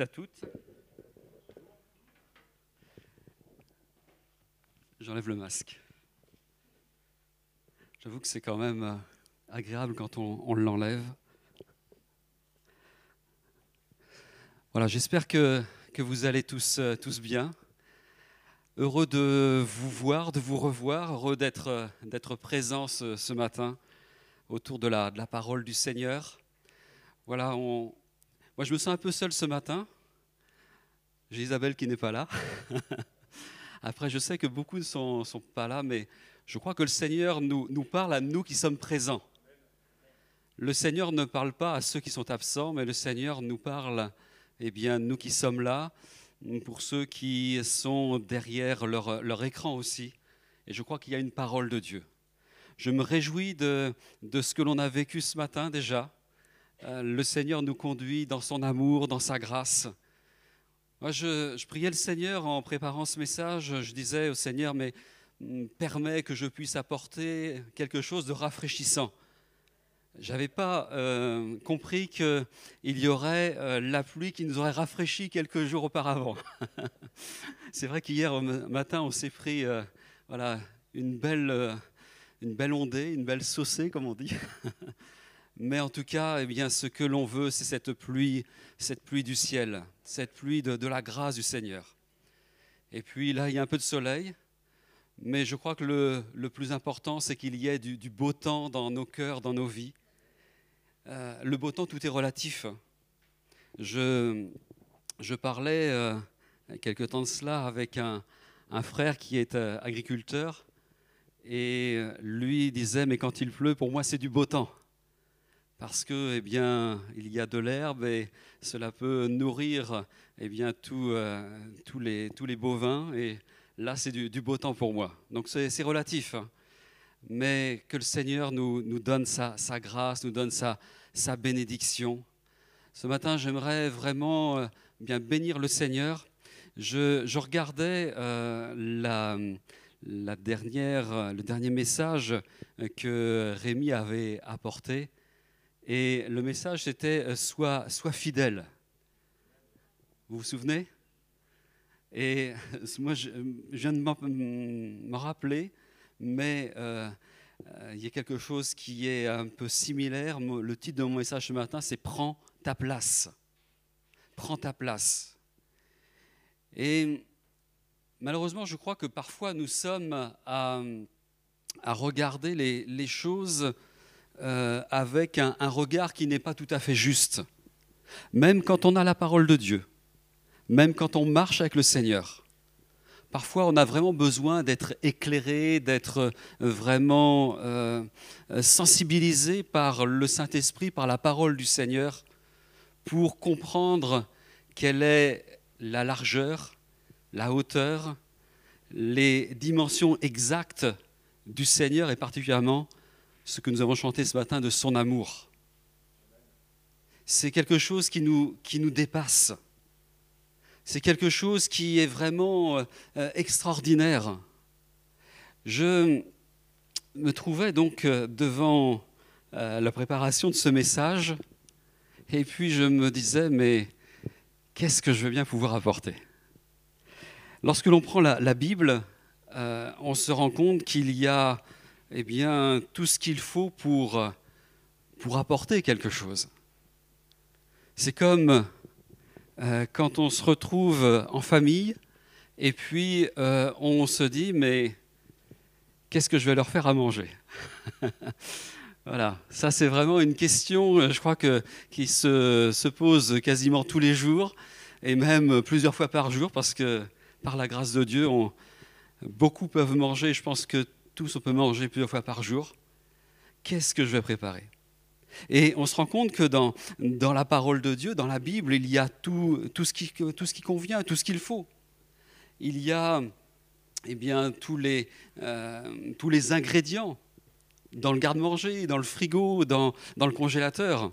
à toutes. J'enlève le masque. J'avoue que c'est quand même euh, agréable quand on, l'enlève. Voilà, j'espère que, que, vous allez tous, euh, tous bien. Heureux de vous voir, de vous revoir, heureux d'être, euh, d'être présent ce, ce, matin autour de la, de la parole du Seigneur. Voilà, on, moi, je me sens un peu seul ce matin. J'ai Isabelle qui n'est pas là. Après, je sais que beaucoup ne sont, pas là, mais je crois que le Seigneur nous, parle à nous qui sommes présents. Le Seigneur ne parle pas à ceux qui sont absents, mais le Seigneur nous parle, eh bien, nous qui sommes là, pour ceux qui sont derrière leur, écran aussi. Et je crois qu'il y a une parole de Dieu. Je me réjouis de ce que l'on a vécu ce matin déjà. Euh, le Seigneur nous conduit dans son amour, dans sa grâce. Moi, je, priais le Seigneur en préparant ce message. Je disais au Seigneur, mais mm, permets que je puisse apporter quelque chose de rafraîchissant. Je n'avais pas euh, compris qu'il y aurait euh, la pluie qui nous aurait rafraîchi quelques jours auparavant. C'est vrai qu'hier matin, on s'est pris voilà, une, belle, une belle ondée, une belle saucée, comme on dit. Mais en tout cas, eh bien, ce que l'on veut, c'est cette pluie, cette pluie du ciel, cette pluie de, la grâce du Seigneur. Et puis là, il y a un peu de soleil, mais je crois que le, plus important, c'est qu'il y ait du, beau temps dans nos cœurs, dans nos vies. Euh, le beau temps, tout est relatif. Je, parlais euh, quelque temps de cela avec un, un frère qui est euh, agriculteur, et lui disait, mais quand il pleut, pour moi, c'est du beau temps parce que eh bien, il y a de l'herbe et cela peut nourrir eh bien, euh, tous, les, tous les bovins. Et là, c'est du, beau temps pour moi. Donc c'est relatif. Hein. Mais que le Seigneur nous, nous donne sa, grâce, nous donne sa, sa bénédiction. Ce matin, j'aimerais vraiment euh, bien bénir le Seigneur. Je, je regardais euh, la, la dernière, le dernier message que Rémi avait apporté et le message, c'était euh, sois, sois fidèle. Vous vous souvenez? Et moi, je, viens de me rappeler, mais euh, euh, il y a quelque chose qui est un peu similaire. Le titre de mon message ce matin, c'est Prends ta place. Prends ta place. Et malheureusement, je crois que parfois nous sommes à, regarder les choses euh, avec un, regard qui n'est pas tout à fait juste. Même quand on a la parole de Dieu, même quand on marche avec le Seigneur. Parfois, on a vraiment besoin d'être éclairé, d'être euh, vraiment euh, sensibilisé par le Saint-Esprit, par la parole du Seigneur, pour comprendre quelle est la largeur, la hauteur, les dimensions exactes du Seigneur et particulièrement ce que nous avons chanté ce matin de son amour. C'est quelque chose qui nous, qui nous dépasse. C'est quelque chose qui est vraiment euh, extraordinaire. Je me trouvais donc euh, devant euh, la préparation de ce message et puis je me disais, mais qu'est-ce que je veux bien pouvoir apporter? Lorsque l'on prend la Bible, on se rend compte qu'il y a eh bien, tout ce qu'il faut pour, pour apporter quelque chose. C'est comme euh, quand on se retrouve en famille et puis euh, on se dit, mais qu'est-ce que je vais leur faire à manger? Voilà, ça c'est vraiment une question, euh, je crois, que, qui se, se, pose quasiment tous les jours et même plusieurs fois par jour parce que par la grâce de Dieu, on, beaucoup peuvent manger. Je pense que on peut manger plusieurs fois par jour. Qu'est-ce que je vais préparer? Et on se rend compte que dans, la parole de Dieu, dans la Bible, il y a tout, ce, qui, tout ce qui convient, tout ce qu'il faut. Il y a eh bien, tous, les, euh, ingrédients dans le garde-manger, dans le frigo, dans, le congélateur.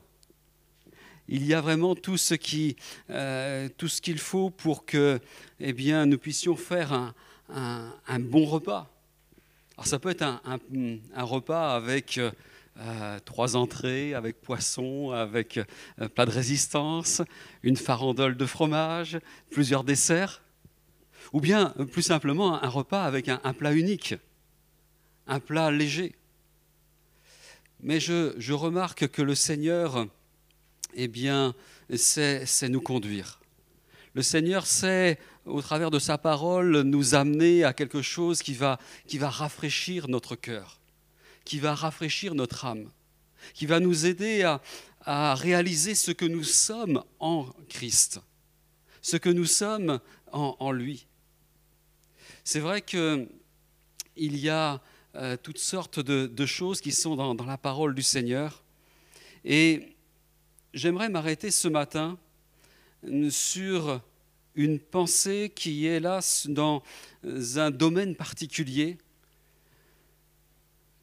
Il y a vraiment tout ce qui, euh, tout ce qu'il faut pour que, eh bien, nous puissions faire un bon repas. Alors ça peut être un, repas avec euh, euh, trois entrées avec poisson, avec euh, plat de résistance, une farandole de fromage, plusieurs desserts, ou bien plus simplement un repas avec un, plat unique, un plat léger. Mais je, remarque que le Seigneur, eh bien, sait nous conduire. Le Seigneur sait, au travers de sa parole, nous amener à quelque chose qui va, qui va rafraîchir notre cœur, qui va rafraîchir notre âme, qui va nous aider à, réaliser ce que nous sommes en Christ, ce que nous sommes en, lui. C'est vrai qu'il y a euh, toutes sortes de, choses qui sont dans, dans la parole du Seigneur. Et j'aimerais m'arrêter ce matin sur une pensée qui est là dans un domaine particulier.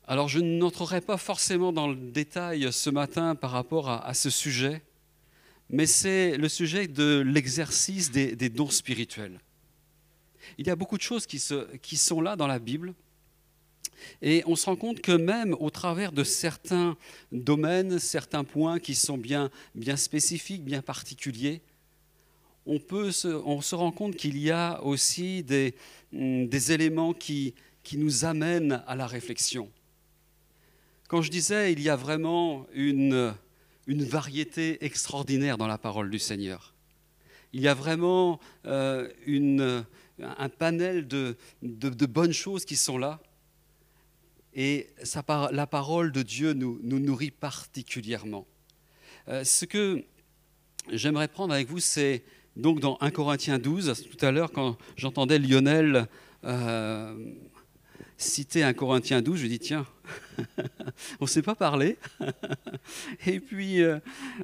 Alors je n'entrerai pas forcément dans le détail ce matin par rapport à, ce sujet, mais c'est le sujet de l'exercice des, dons spirituels. Il y a beaucoup de choses qui, qui sont là dans la Bible, et on se rend compte que même au travers de certains domaines, certains points qui sont bien, bien spécifiques, bien particuliers, on, peut se, on se rend compte qu'il y a aussi des, mm, des éléments qui, qui nous amènent à la réflexion. Quand je disais, il y a vraiment une, une variété extraordinaire dans la parole du Seigneur. Il y a vraiment euh, une, un panel de, de, bonnes choses qui sont là. Et la parole de Dieu nous, nous nourrit particulièrement. Euh, ce que j'aimerais prendre avec vous, c'est donc dans 1 Corinthiens 12, tout à l'heure, quand j'entendais Lionel euh, citer 1 Corinthiens 12, je dis tiens, on ne s'est pas parlé. Et puis, euh,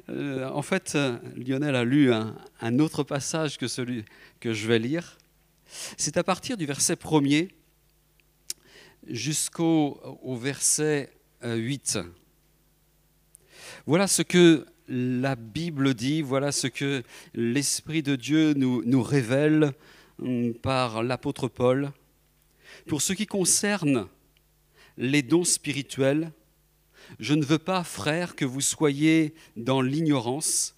euh, en fait, Lionel a lu un, autre passage que celui que je vais lire. C'est à partir du verset 1er jusqu'au verset 8. Voilà ce que la Bible dit, voilà ce que l'Esprit de Dieu nous, nous révèle hum, par l'apôtre Paul. Pour ce qui concerne les dons spirituels, je ne veux pas, frères, que vous soyez dans l'ignorance.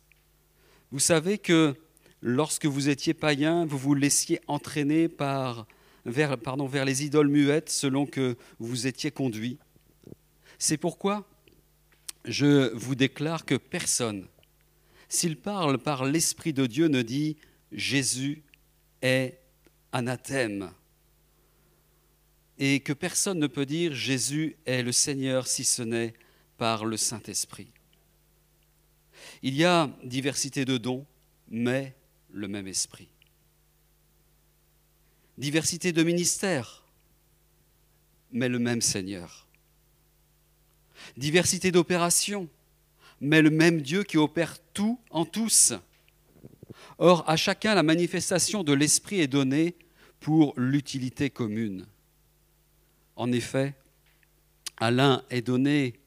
Vous savez que lorsque vous étiez païen, vous vous laissiez entraîner par, vers, vers les idoles muettes selon que vous étiez conduit. C'est pourquoi je vous déclare que personne, s'il parle par l'Esprit de Dieu, ne dit Jésus est anathème. Et que personne ne peut dire Jésus est le Seigneur si ce n'est par le Saint-Esprit. Il y a diversité de dons, mais le même Esprit. Diversité de ministères, mais le même Seigneur diversité d'opérations, mais le même Dieu qui opère tout en tous. Or, à chacun, la manifestation de l'Esprit est donnée pour l'utilité commune. En effet, à l'un est donnée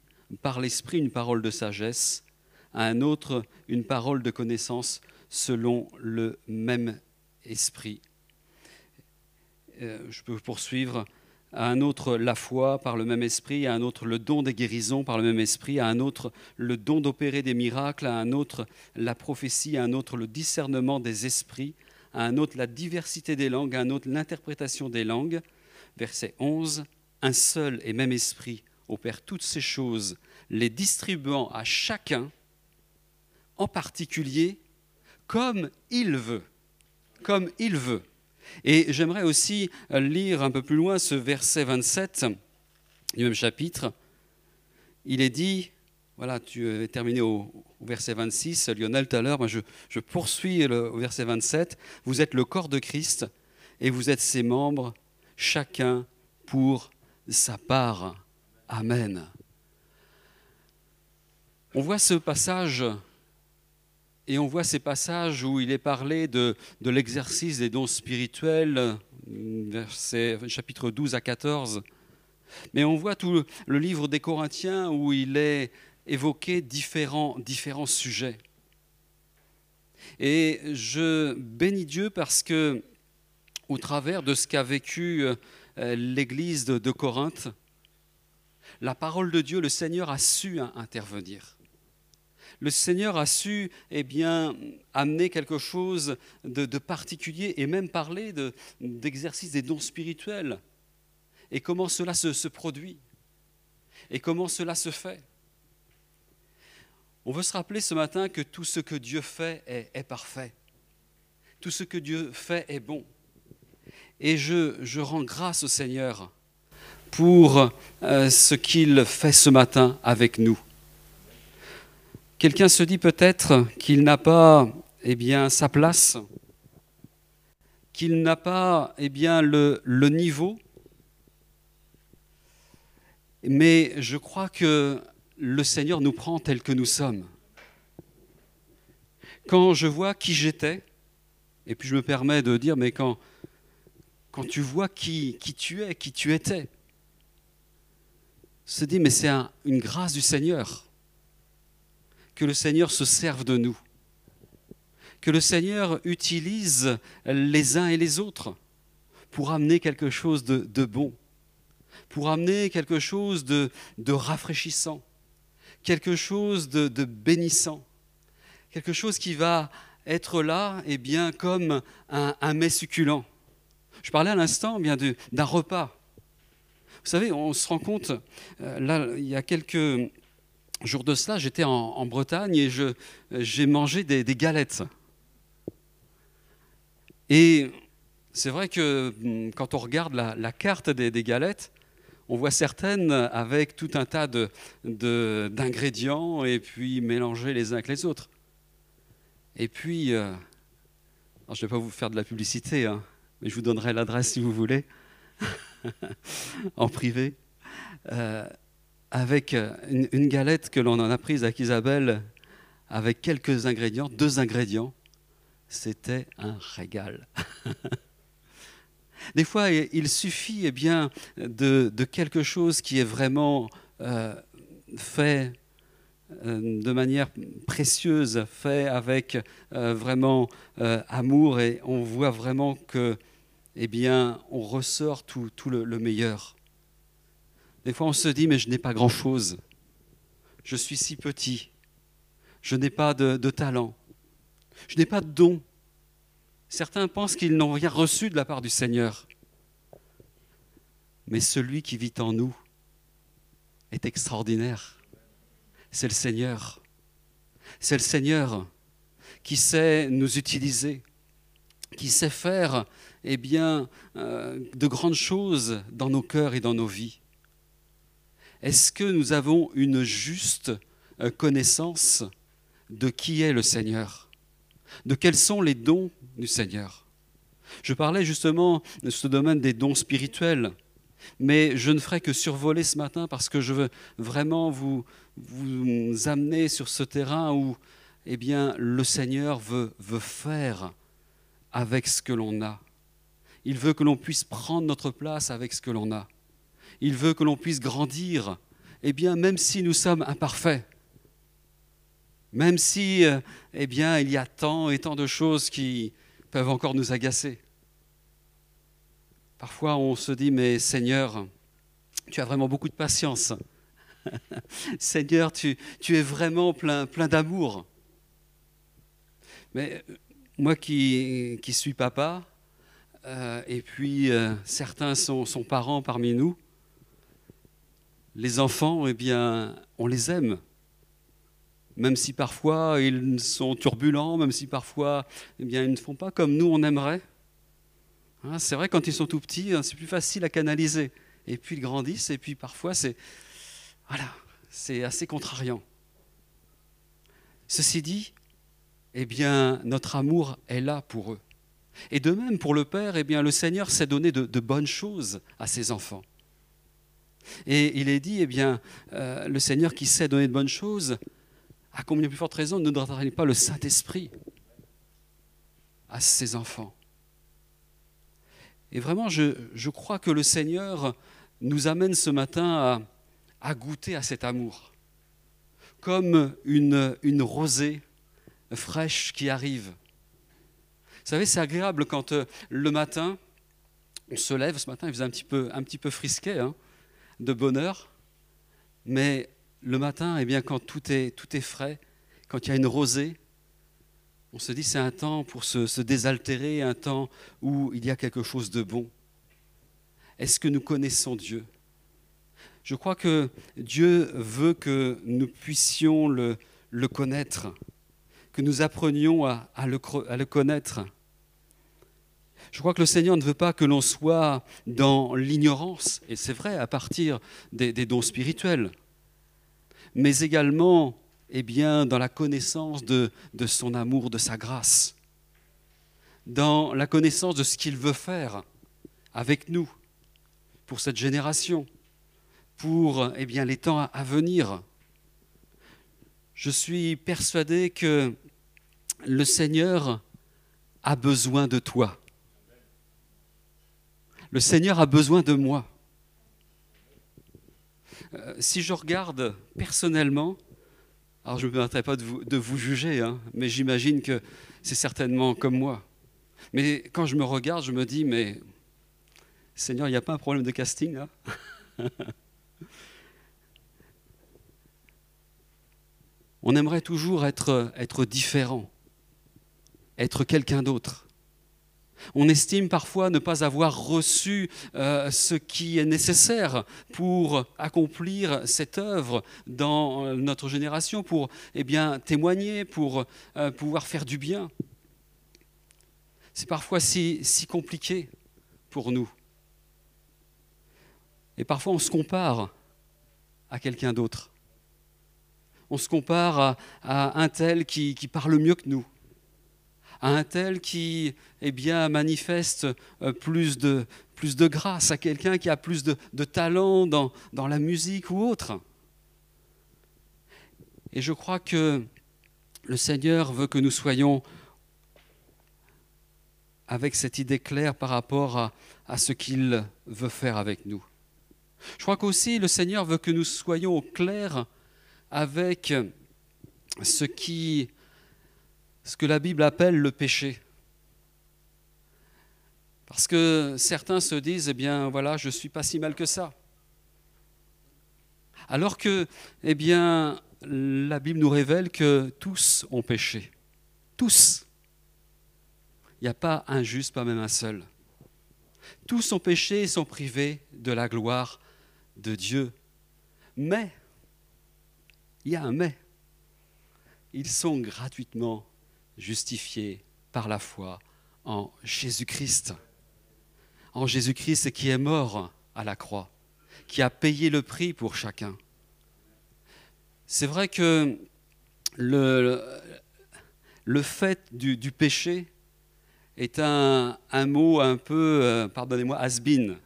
par l'Esprit une parole de sagesse, à un autre une parole de connaissance selon le même Esprit. Euh, je peux poursuivre à un autre la foi par le même esprit, à un autre le don des guérisons par le même esprit, à un autre le don d'opérer des miracles, à un autre la prophétie, à un autre le discernement des esprits, à un autre la diversité des langues, à un autre l'interprétation des langues. Verset 11, un seul et même esprit opère toutes ces choses, les distribuant à chacun, en particulier, comme il veut. Comme il veut. Et j'aimerais aussi euh, lire un peu plus loin ce verset 27 du même chapitre. Il est dit, voilà, tu es terminé au, verset 26, Lionel, tout à l'heure, je poursuis le, au verset 27, vous êtes le corps de Christ et vous êtes ses membres, chacun pour sa part. Amen. On voit ce passage et on voit ces passages où il est parlé de, l'exercice des dons spirituels, verset, chapitre 12 à 14. Mais on voit tout le, livre des Corinthiens où il est évoqué différents, différents sujets. Et je bénis Dieu parce que, au travers de ce qu'a vécu euh, l'Église de, de Corinthe, la parole de Dieu, le Seigneur a su intervenir. Le Seigneur a su eh amener quelque chose de, particulier et même parler d'exercice des dons spirituels et comment cela se, produit et comment cela se fait. On veut se rappeler ce matin que tout ce que Dieu fait est, parfait. Tout ce que Dieu fait est bon. Et je, je rends grâce au Seigneur pour euh, ce qu'il fait ce matin avec nous. Quelqu'un se dit peut-être qu'il n'a pas eh sa place, qu'il n'a pas eh le, niveau, mais je crois que le Seigneur nous prend tel que nous sommes. Quand je vois qui j'étais, et puis je me permets de dire, mais quand, tu vois qui, qui tu es, qui tu étais, se dit, mais c'est une grâce du Seigneur que le Seigneur se serve de nous, que le Seigneur utilise les uns et les autres pour amener quelque chose de, bon, pour amener quelque chose de, rafraîchissant, quelque chose de, bénissant, quelque chose qui va être là, et eh bien, comme un, mets succulent. Je parlais à l'instant bien d'un repas. Vous savez, on se rend compte, euh, là, il y a quelques jours de cela, j'étais en, Bretagne et j'ai mangé des, galettes. Et c'est vrai que hum, quand on regarde la, carte des, galettes, on voit certaines avec tout un tas d'ingrédients et puis mélangés les uns avec les autres. Et puis, euh, je ne vais pas vous faire de la publicité, hein, mais je vous donnerai l'adresse si vous voulez. en privé, euh, avec euh, une, galette que l'on en a prise avec Isabelle, avec quelques ingrédients, deux ingrédients. C'était un régal. Des fois, il suffit eh bien, de, quelque chose qui est vraiment euh, fait de manière précieuse, fait avec vraiment amour, et on voit vraiment que eh bien, on ressort tout, le, meilleur. Des fois, on se dit, mais je n'ai pas grand-chose. Je suis si petit. Je n'ai pas de, talent. Je n'ai pas de don. Certains pensent qu'ils n'ont rien reçu de la part du Seigneur. Mais celui qui vit en nous est extraordinaire. C'est le Seigneur. C'est le Seigneur qui sait nous utiliser, qui sait faire eh bien, euh, de grandes choses dans nos cœurs et dans nos vies Est-ce que nous avons une juste euh, connaissance de qui est le Seigneur? De quels sont les dons du Seigneur? Je parlais justement de ce domaine des dons spirituels, mais je ne ferai que survoler ce matin parce que je veux vraiment vous, amener sur ce terrain où eh bien, le Seigneur veut faire avec ce que l'on a. Il veut que l'on puisse prendre notre place avec ce que l'on a. Il veut que l'on puisse grandir, eh bien, même si nous sommes imparfaits, même si, euh, eh bien, il y a tant et tant de choses qui peuvent encore nous agacer. Parfois, on se dit, mais Seigneur, tu as vraiment beaucoup de patience. Seigneur, tu, es vraiment plein, plein d'amour. Mais euh, moi qui, suis papa, euh, et puis certains sont, parents parmi nous. Les enfants, eh bien, on les aime, même si parfois ils sont turbulents, même si parfois eh bien, ils ne font pas comme nous on aimerait. Hein, c'est vrai, quand ils sont tout petits, hein, c'est plus facile à canaliser. Et puis ils grandissent, et puis parfois c'est voilà, c'est assez contrariant. Ceci dit, eh bien, notre amour est là pour eux. Et de même, pour le Père, eh bien, le Seigneur s'est donné de, bonnes choses à ses enfants. Et il est dit, eh bien, euh, le Seigneur qui sait donner de bonnes choses, à combien plus forte raison ne donnera-t-il pas le Saint-Esprit à ses enfants? Et vraiment, je, crois que le Seigneur nous amène ce matin à, goûter à cet amour, comme une, rosée fraîche qui arrive. Vous savez, c'est agréable quand euh, le matin, on se lève, ce matin il faisait un petit peu, un frisquet, hein, de bonheur. Mais le matin, eh bien, quand tout est, tout est frais, quand il y a une rosée, on se dit c'est un temps pour se, désaltérer, un temps où il y a quelque chose de bon. Est-ce que nous connaissons Dieu? Je crois que Dieu veut que nous puissions le, connaître, que nous apprenions à, à le connaître. Je crois que le Seigneur ne veut pas que l'on soit dans l'ignorance, et c'est vrai à partir des, dons spirituels, mais également eh bien, dans la connaissance de, de son amour, de sa grâce, dans la connaissance de ce qu'il veut faire avec nous, pour cette génération, pour eh bien, les temps à venir. Je suis persuadé que le Seigneur a besoin de toi. Le Seigneur a besoin de moi. Euh, si je regarde personnellement, alors je ne me permettrai pas de vous, juger, hein, mais j'imagine que c'est certainement comme moi. Mais quand je me regarde, je me dis, mais Seigneur, il n'y a pas un problème de casting là On aimerait toujours être différent, être quelqu'un d'autre. On estime parfois ne pas avoir reçu euh, ce qui est nécessaire pour accomplir cette œuvre dans notre génération, pour eh témoigner, pour euh, pouvoir faire du bien. C'est parfois si, compliqué pour nous. Et parfois, on se compare à quelqu'un d'autre. On se compare à, un tel qui, parle mieux que nous, à un tel qui eh bien, manifeste euh, plus de, plus de grâce, à quelqu'un qui a plus de, talent dans, dans la musique ou autre. Et je crois que le Seigneur veut que nous soyons avec cette idée claire par rapport à, à ce qu'il veut faire avec nous. Je crois qu'aussi le Seigneur veut que nous soyons au clair avec ce, qui, ce que la Bible appelle le péché. Parce que certains se disent, eh bien voilà, je ne suis pas si mal que ça. Alors que, eh bien, la Bible nous révèle que tous ont péché. Tous. Il n'y a pas un juste, pas même un seul. Tous ont péché et sont privés de la gloire de Dieu. Mais, il y a un mais, ils sont gratuitement justifiés par la foi en Jésus-Christ. En Jésus-Christ qui est mort à la croix, qui a payé le prix pour chacun. C'est vrai que le, le fait du, du péché est un, un, mot un peu, euh, pardonnez-moi, has-been,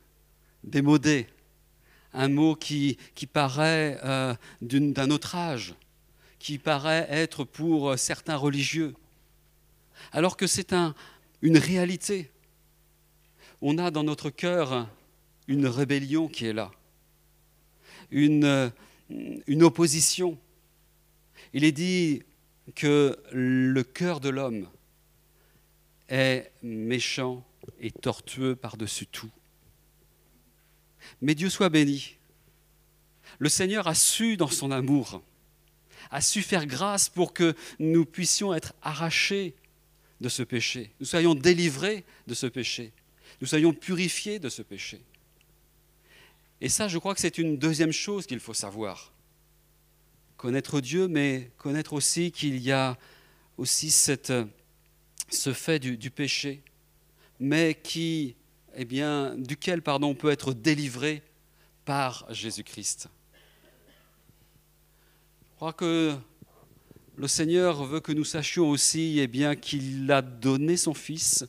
démodé un mot qui, qui paraît euh, d'un autre âge, qui paraît être pour certains religieux, alors que c'est un, une réalité. On a dans notre cœur une rébellion qui est là, une, une opposition. Il est dit que le cœur de l'homme est méchant et tortueux par-dessus tout. Mais Dieu soit béni. Le Seigneur a su, dans son amour, a su faire grâce pour que nous puissions être arrachés de ce péché, nous soyons délivrés de ce péché, nous soyons purifiés de ce péché. Et ça, je crois que c'est une deuxième chose qu'il faut savoir. Connaître Dieu, mais connaître aussi qu'il y a aussi cette, ce fait du, péché, mais qui eh bien, duquel pardon, on peut être délivré par Jésus-Christ. Je crois que le Seigneur veut que nous sachions aussi eh bien, qu'il a donné son Fils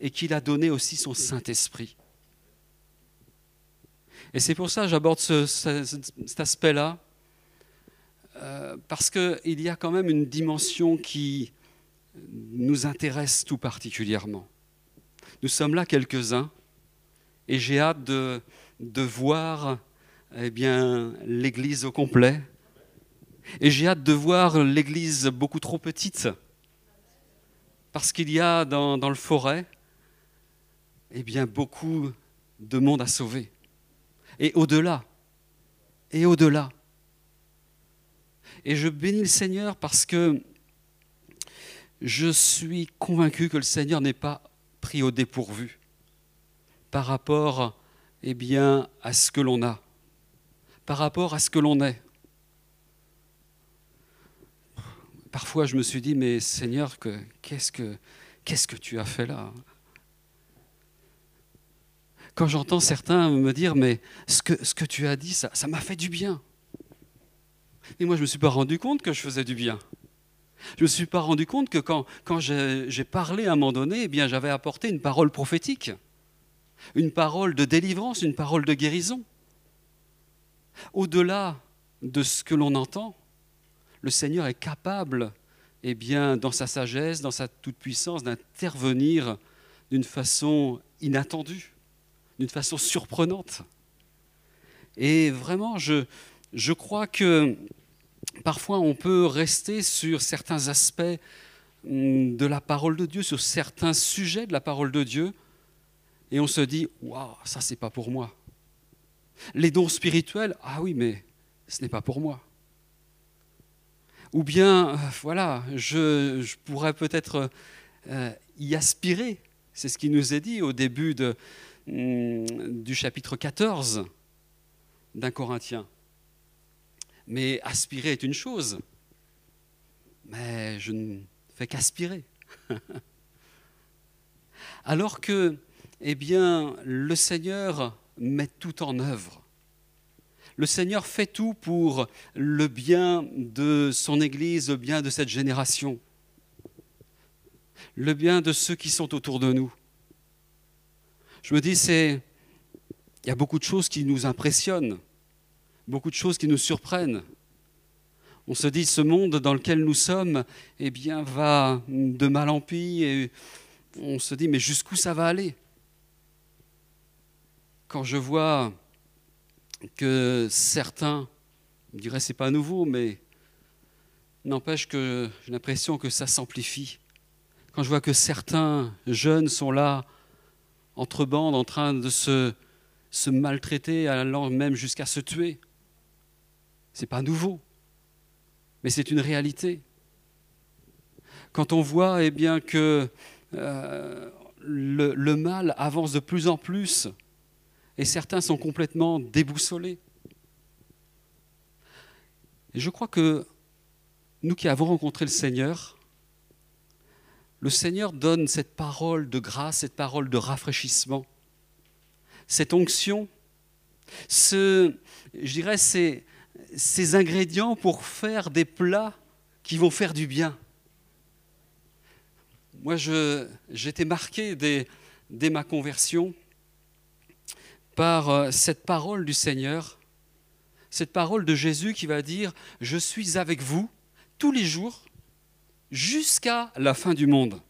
et qu'il a donné aussi son Saint-Esprit. Et c'est pour ça que j'aborde ce, ce, cet aspect-là, euh, parce qu'il y a quand même une dimension qui nous intéresse tout particulièrement. Nous sommes là quelques-uns et j'ai hâte de, de voir eh l'Église au complet. Et j'ai hâte de voir l'Église beaucoup trop petite. Parce qu'il y a dans, le forêt eh bien, beaucoup de monde à sauver. Et au-delà, et au-delà, Et je bénis le Seigneur parce que je suis convaincu que le Seigneur n'est pas pris au dépourvu par rapport eh bien, à ce que l'on a, par rapport à ce que l'on est. Parfois, je me suis dit, mais Seigneur, qu'est-ce que, tu as fait là? Quand j'entends certains me dire, mais ce que, tu as dit, ça, m'a fait du bien. Et moi, je ne me suis pas rendu compte que je faisais du bien. Je ne me suis pas rendu compte que quand, j'ai parlé à un moment donné, eh j'avais apporté une parole prophétique, une parole de délivrance, une parole de guérison. Au-delà de ce que l'on entend, le Seigneur est capable, eh bien, dans sa sagesse, dans sa toute-puissance, d'intervenir d'une façon inattendue, d'une façon surprenante. Et vraiment, je, je crois que parfois on peut rester sur certains aspects hum, de la parole de Dieu, sur certains sujets de la parole de Dieu, et on se dit Waouh, ça c'est pas pour moi. Les dons spirituels, ah oui, mais ce n'est pas pour moi. Ou bien, euh, voilà, je, pourrais peut-être euh, y aspirer. C'est ce qui nous est dit au début hum, du chapitre 14 d'un Corinthien. Mais aspirer est une chose. Mais je ne fais qu'aspirer. Alors que, eh bien, le Seigneur met tout en œuvre. Le Seigneur fait tout pour le bien de son Église, le bien de cette génération, le bien de ceux qui sont autour de nous. Je me dis, c'est, il y a beaucoup de choses qui nous impressionnent beaucoup de choses qui nous surprennent. On se dit, ce monde dans lequel nous sommes, eh bien, va de mal en pis, on se dit, mais jusqu'où ça va aller? Quand je vois que certains, je c'est pas nouveau, mais n'empêche que j'ai l'impression que ça s'amplifie. Quand je vois que certains jeunes sont là, entre bandes, en train de se, maltraiter, allant même jusqu'à se tuer, ce n'est pas nouveau, mais c'est une réalité. Quand on voit eh bien, que euh, le mal avance de plus en plus et certains sont complètement déboussolés. Et je crois que nous qui avons rencontré le Seigneur, le Seigneur donne cette parole de grâce, cette parole de rafraîchissement, cette onction, ce, je dirais, c'est ces ingrédients pour faire des plats qui vont faire du bien. Moi, j'étais marqué dès, dès, ma conversion par euh, cette parole du Seigneur, cette parole de Jésus qui va dire, je suis avec vous tous les jours jusqu'à la fin du monde.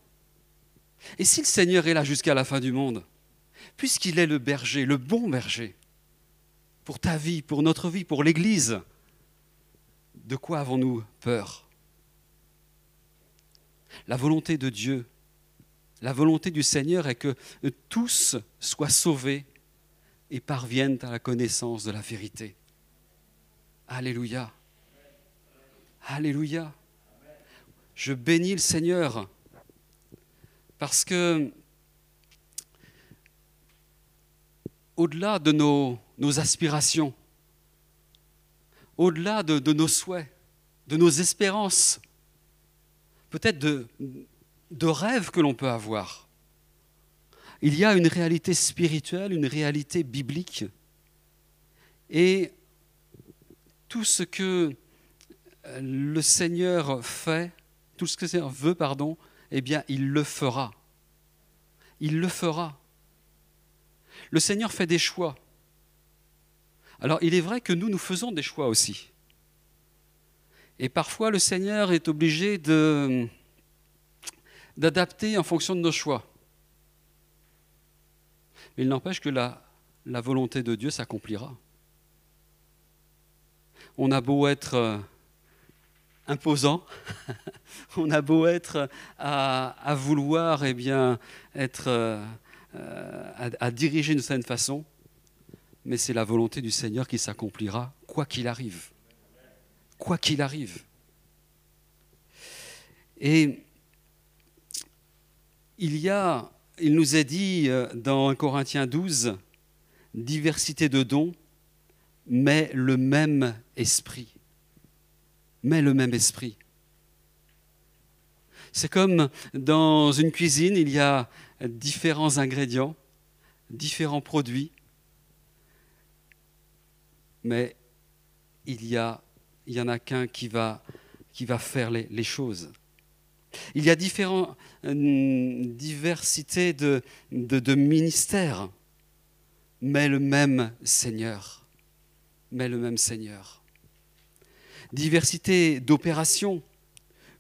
Et si le Seigneur est là jusqu'à la fin du monde, puisqu'il est le berger, le bon berger, pour ta vie, pour notre vie, pour l'Église, de quoi avons-nous peur? La volonté de Dieu, la volonté du Seigneur est que tous soient sauvés et parviennent à la connaissance de la vérité. Alléluia. Alléluia. Je bénis le Seigneur parce que au-delà de nos, aspirations, au-delà de, nos souhaits, de nos espérances, peut-être de rêves que l'on peut avoir. Il y a une réalité spirituelle, une réalité biblique. Et tout ce que le Seigneur fait, tout ce que le Seigneur veut, pardon, eh bien, il le fera. Il le fera. Le Seigneur fait des choix. Alors il est vrai que nous, nous faisons des choix aussi. Et parfois le Seigneur est obligé d'adapter en fonction de nos choix. Il n'empêche que la, volonté de Dieu s'accomplira. On a beau être euh, imposant, on a beau être à, vouloir eh bien, être, euh, à diriger d'une certaine façon, mais c'est la volonté du Seigneur qui s'accomplira, quoi qu'il arrive. quoi qu'il arrive. Et il y a, il nous est dit euh, dans 1 Corinthiens 12, diversité de dons, mais le même esprit. Mais le même esprit. C'est comme dans une cuisine, il y a différents ingrédients, différents produits, mais il y, en a qu'un qui va, faire les choses. Il y a différentes euh, de, de ministères, mais le même Seigneur. Mais le même Seigneur. Diversité d'opérations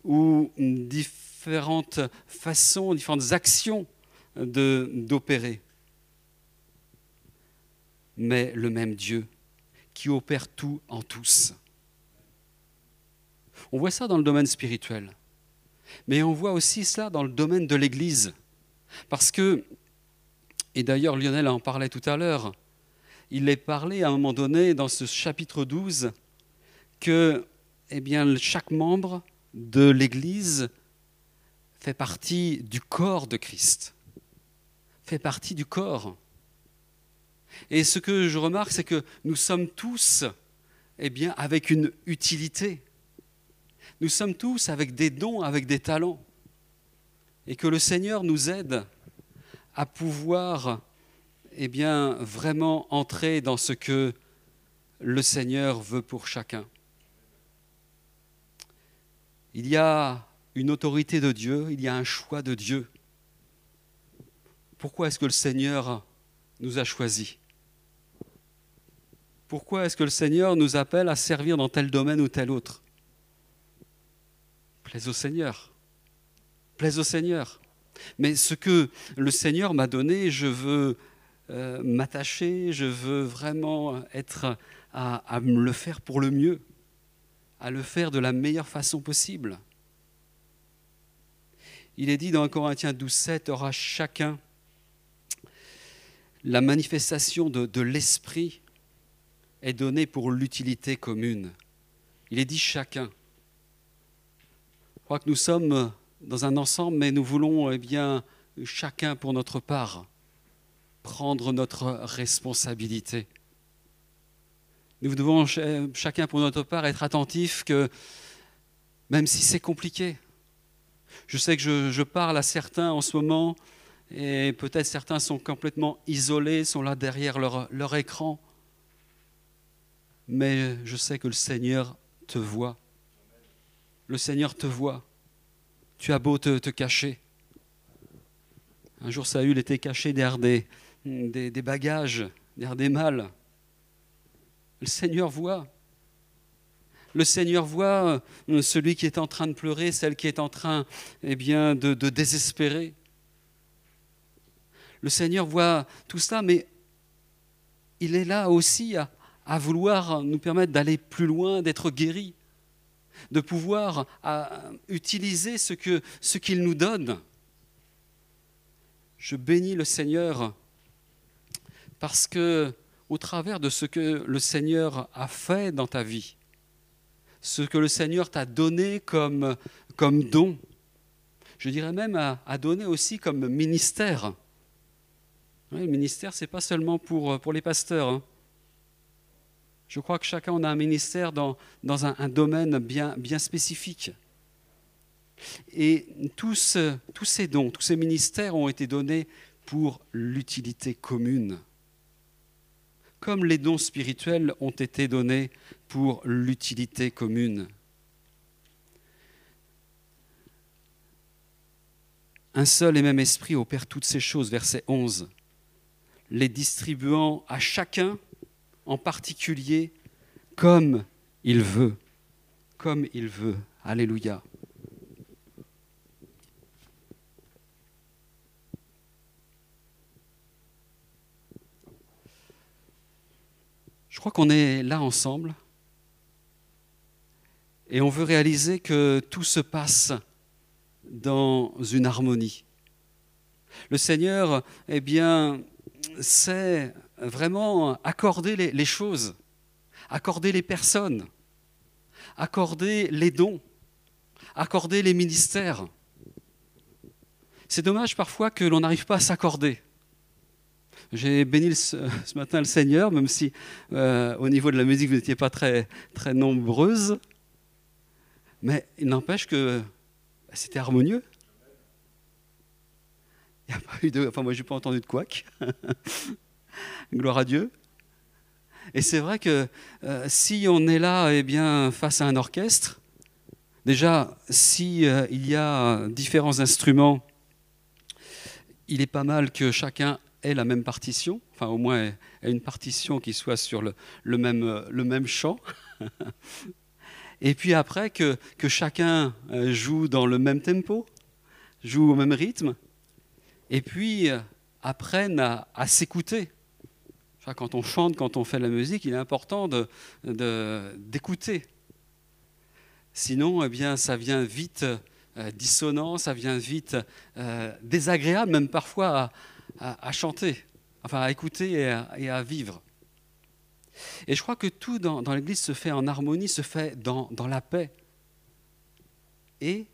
ou différentes façons, différentes actions d'opérer. Mais le même Dieu qui opère tout en tous. On voit ça dans le domaine spirituel. Mais on voit aussi cela dans le domaine de l'Église. Parce que, et d'ailleurs Lionel en parlait tout à l'heure, il est parlé à un moment donné dans ce chapitre 12 que eh chaque membre de l'Église fait partie du corps de Christ, fait partie du corps. Et ce que je remarque, c'est que nous sommes tous eh avec une utilité. Nous sommes tous avec des dons, avec des talents. Et que le Seigneur nous aide à pouvoir eh vraiment entrer dans ce que le Seigneur veut pour chacun. Il y a une autorité de Dieu, il y a un choix de Dieu. Pourquoi est-ce que le Seigneur nous a choisis? Pourquoi est-ce que le Seigneur nous appelle à servir dans tel domaine ou tel autre? Plaise au Seigneur. Plaise au Seigneur. Mais ce que le Seigneur m'a donné, je veux euh, m'attacher, je veux vraiment être à, me le faire pour le mieux, à le faire de la meilleure façon possible. Il est dit dans 1 Corinthiens 12, 7, aura chacun la manifestation de l'esprit est donnée pour l'utilité commune. Il est dit chacun. Je crois que nous sommes dans un ensemble, mais nous voulons eh bien chacun pour notre part prendre notre responsabilité. Nous devons chacun pour notre part être attentifs que même si c'est compliqué, je sais que je, je, parle à certains en ce moment et peut-être certains sont complètement isolés, sont là derrière leur, leur écran, mais je sais que le Seigneur te voit. Le Seigneur te voit. Tu as beau te, cacher. Un jour, Saül était caché derrière des, bagages, derrière des malles. Le Seigneur voit. Le Seigneur voit euh, celui qui est en train de pleurer, celle qui est en train eh bien, de, désespérer. Le Seigneur voit tout ça, mais il est là aussi à, vouloir nous permettre d'aller plus loin, d'être guéris, de pouvoir utiliser ce qu'il nous donne. Je bénis le Seigneur parce que au travers de ce que le Seigneur a fait dans ta vie, ce que le Seigneur t'a donné comme, don, je dirais même à, donner aussi comme ministère. Le ministère, ce n'est pas seulement pour, pour les pasteurs. Hein. Je crois que chacun a un ministère dans, dans un, domaine bien, bien spécifique. Et tous, tous ces dons, tous ces ministères ont été donnés pour l'utilité commune comme les dons spirituels ont été donnés pour l'utilité commune. Un seul et même esprit opère toutes ces choses, verset 11, les distribuant à chacun en particulier comme il veut, comme il veut. Alléluia. Je crois qu'on est là ensemble et on veut réaliser que tout se passe dans une harmonie. Le Seigneur, eh bien, sait vraiment accorder les, choses, accorder les personnes, accorder les dons, accorder les ministères. C'est dommage parfois que l'on n'arrive pas à s'accorder. J'ai béni ce, matin le Seigneur, même si euh, au niveau de la musique, vous n'étiez pas très, très nombreuses. Mais il n'empêche que bah, c'était harmonieux. Il n'y a pas eu de. Enfin, moi, je n'ai pas entendu de couac. Gloire à Dieu. Et c'est vrai que euh, si on est là eh bien, face à un orchestre, déjà, s'il si, euh, y a différents instruments, il est pas mal que chacun ait la même partition, enfin au moins ait une partition qui soit sur le, le même, le même chant. Et puis après, que, que chacun euh, joue dans le même tempo, joue au même rythme, et puis apprenne à s'écouter quand on chante, quand on fait de la musique, il est important d'écouter. Sinon, eh bien, ça vient vite euh, dissonant, ça vient vite euh, désagréable, même parfois à, chanter, enfin à écouter et à, vivre. Et je crois que tout dans, l'Église se fait en harmonie, se fait dans, dans la paix. Et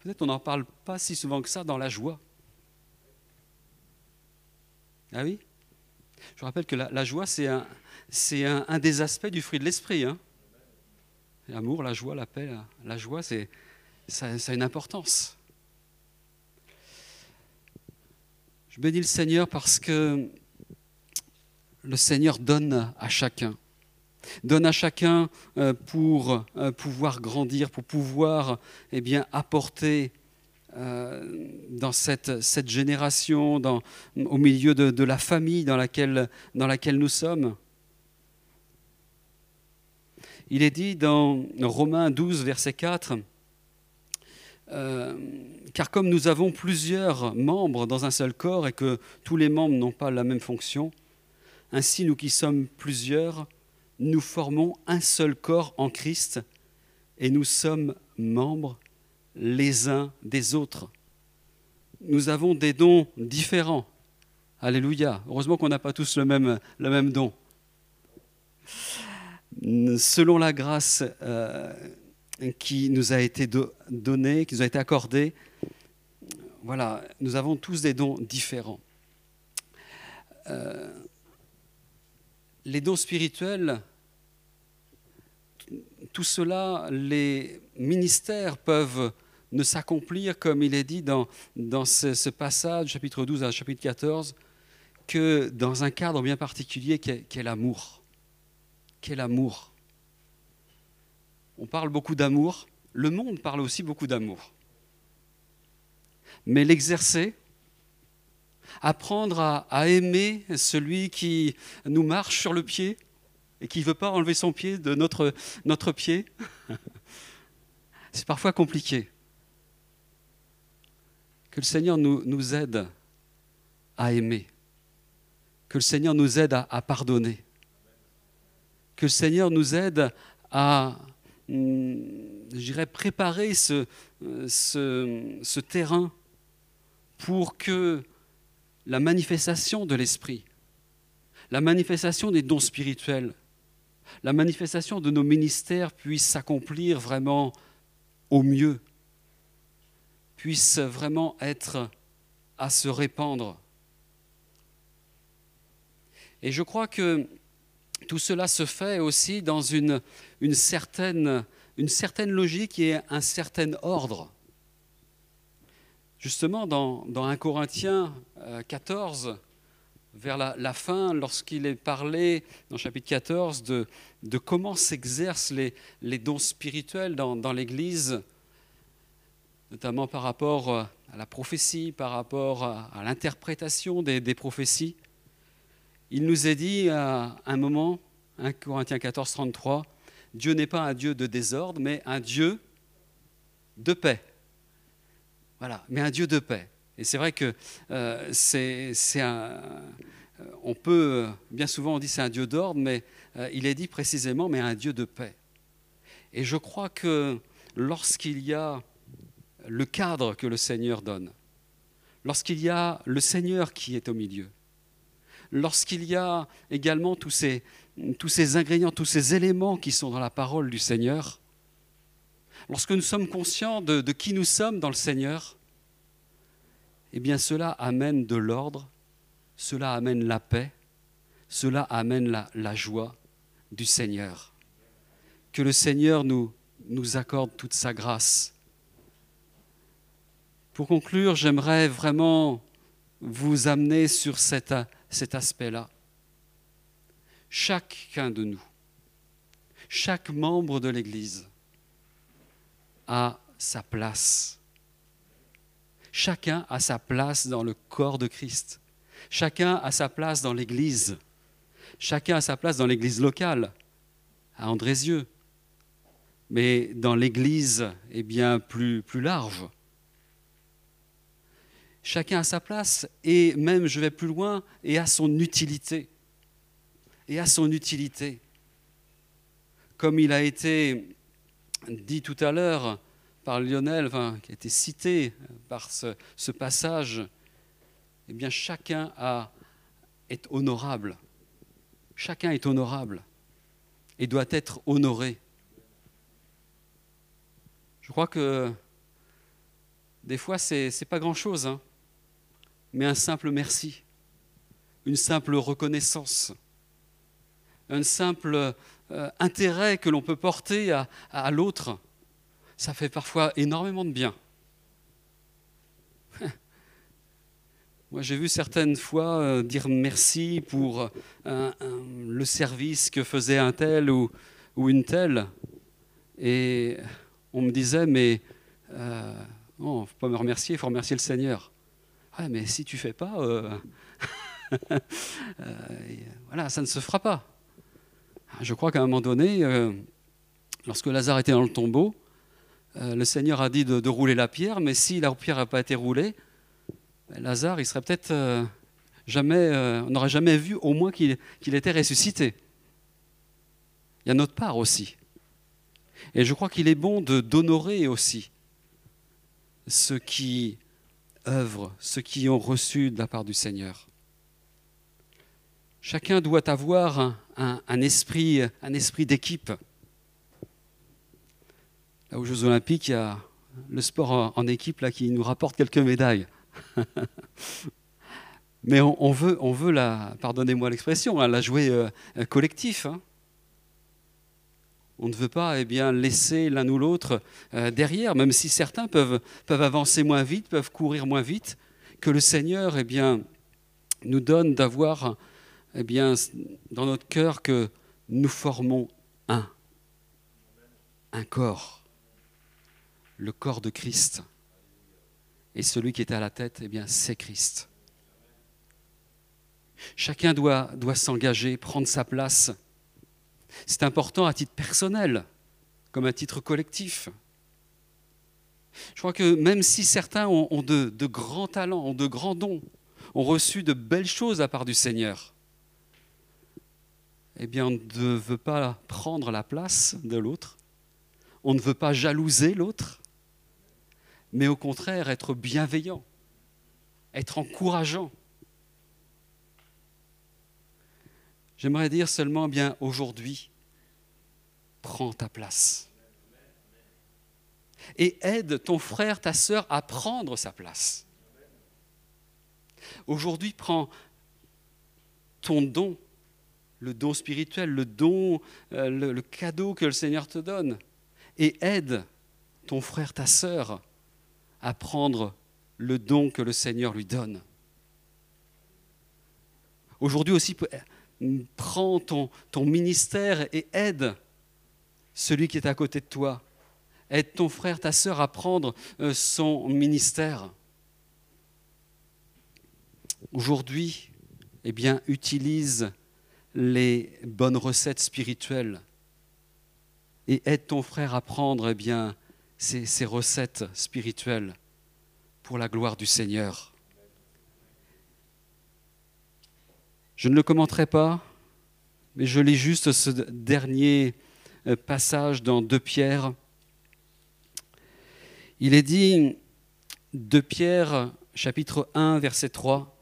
peut-être on n'en parle pas si souvent que ça dans la joie. Ah oui? Je rappelle que la, joie, c'est un, un, des aspects du fruit de l'esprit. Hein. L'amour, la joie, la paix, la, joie, c'est, ça, ça a une importance. Je bénis le Seigneur parce que le Seigneur donne à chacun. Donne à chacun euh, pour euh, pouvoir grandir, pour pouvoir eh bien, apporter euh, dans cette, cette génération, dans, au milieu de, la famille dans laquelle, dans laquelle nous sommes. Il est dit dans Romains 12, verset 4, euh, car comme nous avons plusieurs membres dans un seul corps et que tous les membres n'ont pas la même fonction, ainsi nous qui sommes plusieurs, nous formons un seul corps en Christ et nous sommes membres les uns des autres. Nous avons des dons différents. Alléluia. Heureusement qu'on n'a pas tous le même, le don. Selon la grâce euh, qui nous a été donnée, qui nous a été accordée, voilà, nous avons tous des dons différents. Euh, les dons spirituels, tout cela, les ministères peuvent ne s'accomplir, comme il est dit dans, ce, passage, chapitre 12 à chapitre 14, que dans un cadre bien particulier qu'est est, l'amour. Qu'est l'amour On parle beaucoup d'amour, le monde parle aussi beaucoup d'amour. Mais l'exercer, apprendre à, aimer celui qui nous marche sur le pied et qui ne veut pas enlever son pied de notre pied, c'est parfois compliqué. Que le Seigneur nous, aide à aimer. Que le Seigneur nous aide à, pardonner. Que le Seigneur nous aide à, hum, j'irais, préparer ce terrain pour que la manifestation de l'Esprit, la manifestation des dons spirituels, la manifestation de nos ministères puisse s'accomplir vraiment au mieux, puisse vraiment être à se répandre. Et je crois que tout cela se fait aussi dans une, une, certaine, une certaine logique et un certain ordre. Justement, dans, dans 1 Corinthiens 14, euh, vers la, fin, lorsqu'il est parlé, dans le chapitre 14, de, de comment s'exercent les, les, dons spirituels dans, dans l'Église, notamment par rapport euh, à la prophétie, par rapport à, l'interprétation des, prophéties. Il nous est dit à un moment, 1 Corinthiens 14, 33, Dieu n'est pas un Dieu de désordre, mais un Dieu de paix. Voilà, mais un Dieu de paix. Et c'est vrai que euh, c'est un. Euh, on peut, bien souvent on dit c'est un Dieu d'ordre, mais il est dit précisément, mais un Dieu de paix. Et je crois que lorsqu'il y a le cadre que le Seigneur donne, lorsqu'il y a le Seigneur qui est au milieu, lorsqu'il y a également tous ces, ingrédients, tous ces éléments qui sont dans la parole du Seigneur, lorsque nous sommes conscients de, qui nous sommes dans le Seigneur, eh bien cela amène de l'ordre, cela amène la paix, cela amène la, joie du Seigneur. Que le Seigneur nous accorde toute sa grâce. Pour conclure, j'aimerais vraiment vous amener sur cet, aspect-là. Chacun de nous, chaque membre de l'Église a sa place. Chacun a sa place dans le corps de Christ. Chacun a sa place dans l'Église. Chacun a sa place dans l'Église locale, à Andrézieux, mais dans l'Église eh bien plus large. Chacun a sa place et même, je vais plus loin, et a son utilité. Et a son utilité. Comme il a été dit tout à l'heure par Lionel, qui a été cité par ce, passage, eh bien chacun a, est honorable. Chacun est honorable et doit être honoré. Je crois que des fois, ce n'est pas grand-chose, hein, mais un simple merci, une simple reconnaissance, un simple euh, intérêt que l'on peut porter à, l'autre, ça fait parfois énormément de bien. Moi, j'ai vu certaines fois euh, dire merci pour euh, le service que faisait un tel ou, ou une telle. Et on me disait, mais euh, il ne faut pas me remercier, il faut remercier le Seigneur. Ouais, mais si tu fais pas, euh, euh, voilà, ça ne se fera pas. Je crois qu'à un moment donné, euh, lorsque Lazare était dans le tombeau, euh, le Seigneur a dit de, rouler la pierre, mais si la pierre n'a pas été roulée, ben Lazare, il serait peut-être euh, jamais, on n'aurait jamais vu au moins qu'il qu était ressuscité. Il y a notre part aussi. Et je crois qu'il est bon d'honorer aussi ceux qui œuvrent, ceux qui ont reçu de la part du Seigneur. Chacun doit avoir un, esprit, un esprit d'équipe. Là, aux Jeux Olympiques, il y a le sport en, équipe là, qui nous rapporte quelques médailles. Mais on, on, veut, on veut la, pardonnez-moi l'expression, hein, la jouer euh, collectif. Hein. On ne veut pas eh laisser l'un ou l'autre euh, derrière, même si certains peuvent, avancer moins vite, peuvent courir moins vite, que le Seigneur eh nous donne d'avoir eh dans notre cœur que nous formons un, un corps, le corps de Christ. Et celui qui est à la tête, c'est Christ. Chacun doit s'engager, prendre sa place c'est important à titre personnel, comme à titre collectif. Je crois que même si certains ont, de, de, grands talents, ont de grands dons, ont reçu de belles choses à part du Seigneur, eh bien, on ne veut pas prendre la place de l'autre, on ne veut pas jalouser l'autre, mais au contraire être bienveillant, être encourageant. J'aimerais dire seulement bien aujourd'hui, prends ta place. Et aide ton frère, ta sœur à prendre sa place. Aujourd'hui, prends ton don, le don spirituel, le don, euh, le, cadeau que le Seigneur te donne, et aide ton frère, ta sœur à prendre le don que le Seigneur lui donne. Aujourd'hui aussi, prends ton, ministère et aide celui qui est à côté de toi. Aide ton frère, ta sœur à prendre euh, son ministère. Aujourd'hui, eh bien, utilise les bonnes recettes spirituelles et aide ton frère à prendre eh bien, ces recettes spirituelles pour la gloire du Seigneur. Je ne le commenterai pas, mais je lis juste ce dernier euh, passage dans 2 Pierre. Il est dit, 2 Pierre, chapitre 1, verset 3,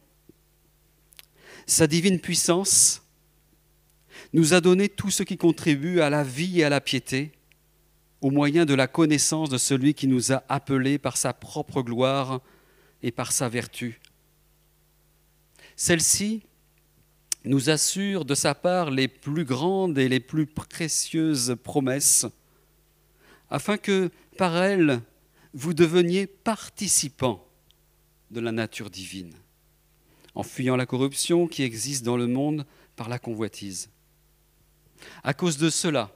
Sa divine puissance nous a donné tout ce qui contribue à la vie et à la piété, au moyen de la connaissance de celui qui nous a appelés par sa propre gloire et par sa vertu. Celle-ci nous assure de sa part les plus grandes et les plus précieuses promesses, afin que par elles vous deveniez participants de la nature divine, en fuyant la corruption qui existe dans le monde par la convoitise. À cause de cela,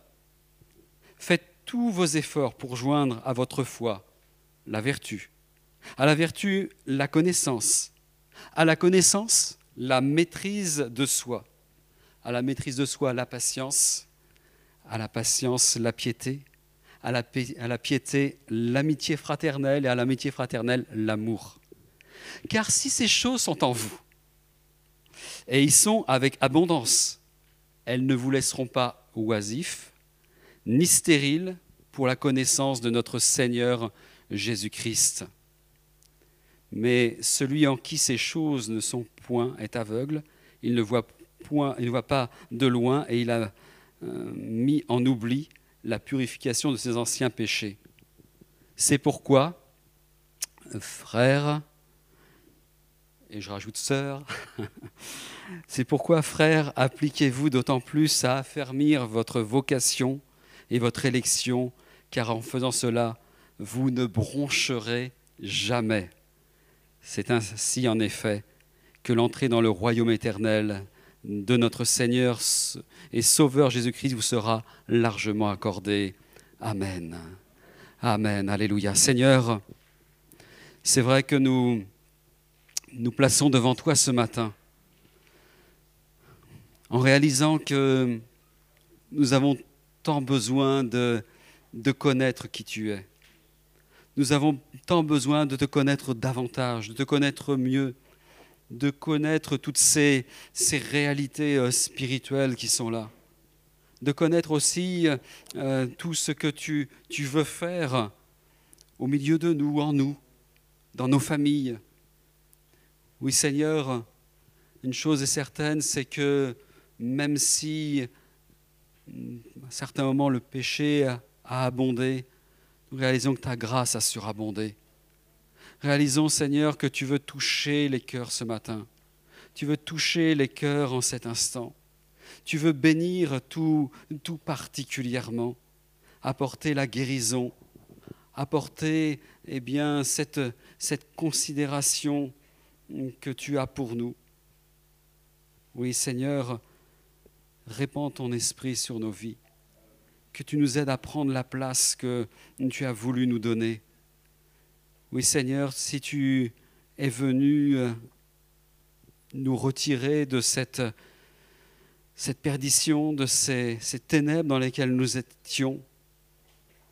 faites tous vos efforts pour joindre à votre foi la vertu, à la vertu la connaissance, à la connaissance la maîtrise de soi, à la maîtrise de soi la patience, à la patience la piété, à la, piété l'amitié fraternelle et à l'amitié fraternelle l'amour. Car si ces choses sont en vous, et ils sont avec abondance, elles ne vous laisseront pas oisifs, ni stériles pour la connaissance de notre Seigneur Jésus-Christ. Mais celui en qui ces choses ne sont point est aveugle, il ne voit, point, il ne voit pas de loin et il a euh, mis en oubli la purification de ses anciens péchés. C'est pourquoi, frères, et je rajoute sœurs, c'est pourquoi, frères, appliquez-vous d'autant plus à affermir votre vocation et votre élection, car en faisant cela, vous ne broncherez jamais. C'est ainsi, en effet, que l'entrée dans le royaume éternel de notre Seigneur et Sauveur Jésus-Christ vous sera largement accordée. Amen. Amen. Alléluia. Seigneur, c'est vrai que nous nous plaçons devant toi ce matin en réalisant que nous avons tant besoin de, de connaître qui tu es. Nous avons tant besoin de te connaître davantage, de te connaître mieux, de connaître toutes ces, ces réalités euh, spirituelles qui sont là, de connaître aussi euh, tout ce que tu, tu veux faire au milieu de nous, en nous, dans nos familles. Oui Seigneur, une chose est certaine, c'est que même si à certains moments le péché a abondé, nous réalisons que ta grâce a surabondé. Réalisons, Seigneur, que tu veux toucher les cœurs ce matin. Tu veux toucher les cœurs en cet instant. Tu veux bénir tout, tout particulièrement, apporter la guérison, apporter eh bien, cette, cette considération que tu as pour nous. Oui, Seigneur, répands ton esprit sur nos vies, que tu nous aides à prendre la place que tu as voulu nous donner. Oui, Seigneur, si tu es venu euh, nous retirer de cette, perdition, de ces, ténèbres dans lesquelles nous étions,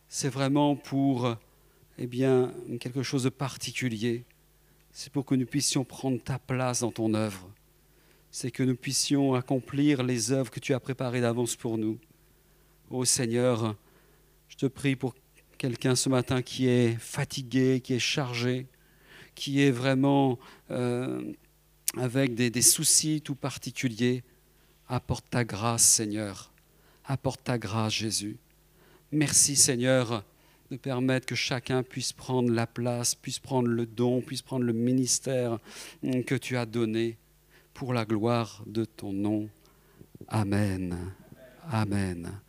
c'est vraiment pour eh bien, quelque chose de particulier. C'est pour que nous puissions prendre ta place dans ton œuvre c'est que nous puissions accomplir les œuvres que tu as préparées d'avance pour nous. Ô Seigneur, je te prie pour quelqu'un ce matin qui est fatigué, qui est chargé, qui est vraiment euh, avec des, des soucis tout particuliers. Apporte ta grâce, Seigneur. Apporte ta grâce, Jésus. Merci, Seigneur, de permettre que chacun puisse prendre la place, puisse prendre le don, puisse prendre le ministère que tu as donné pour la gloire de ton nom. Amen. Amen.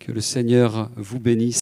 Que le Seigneur vous bénisse.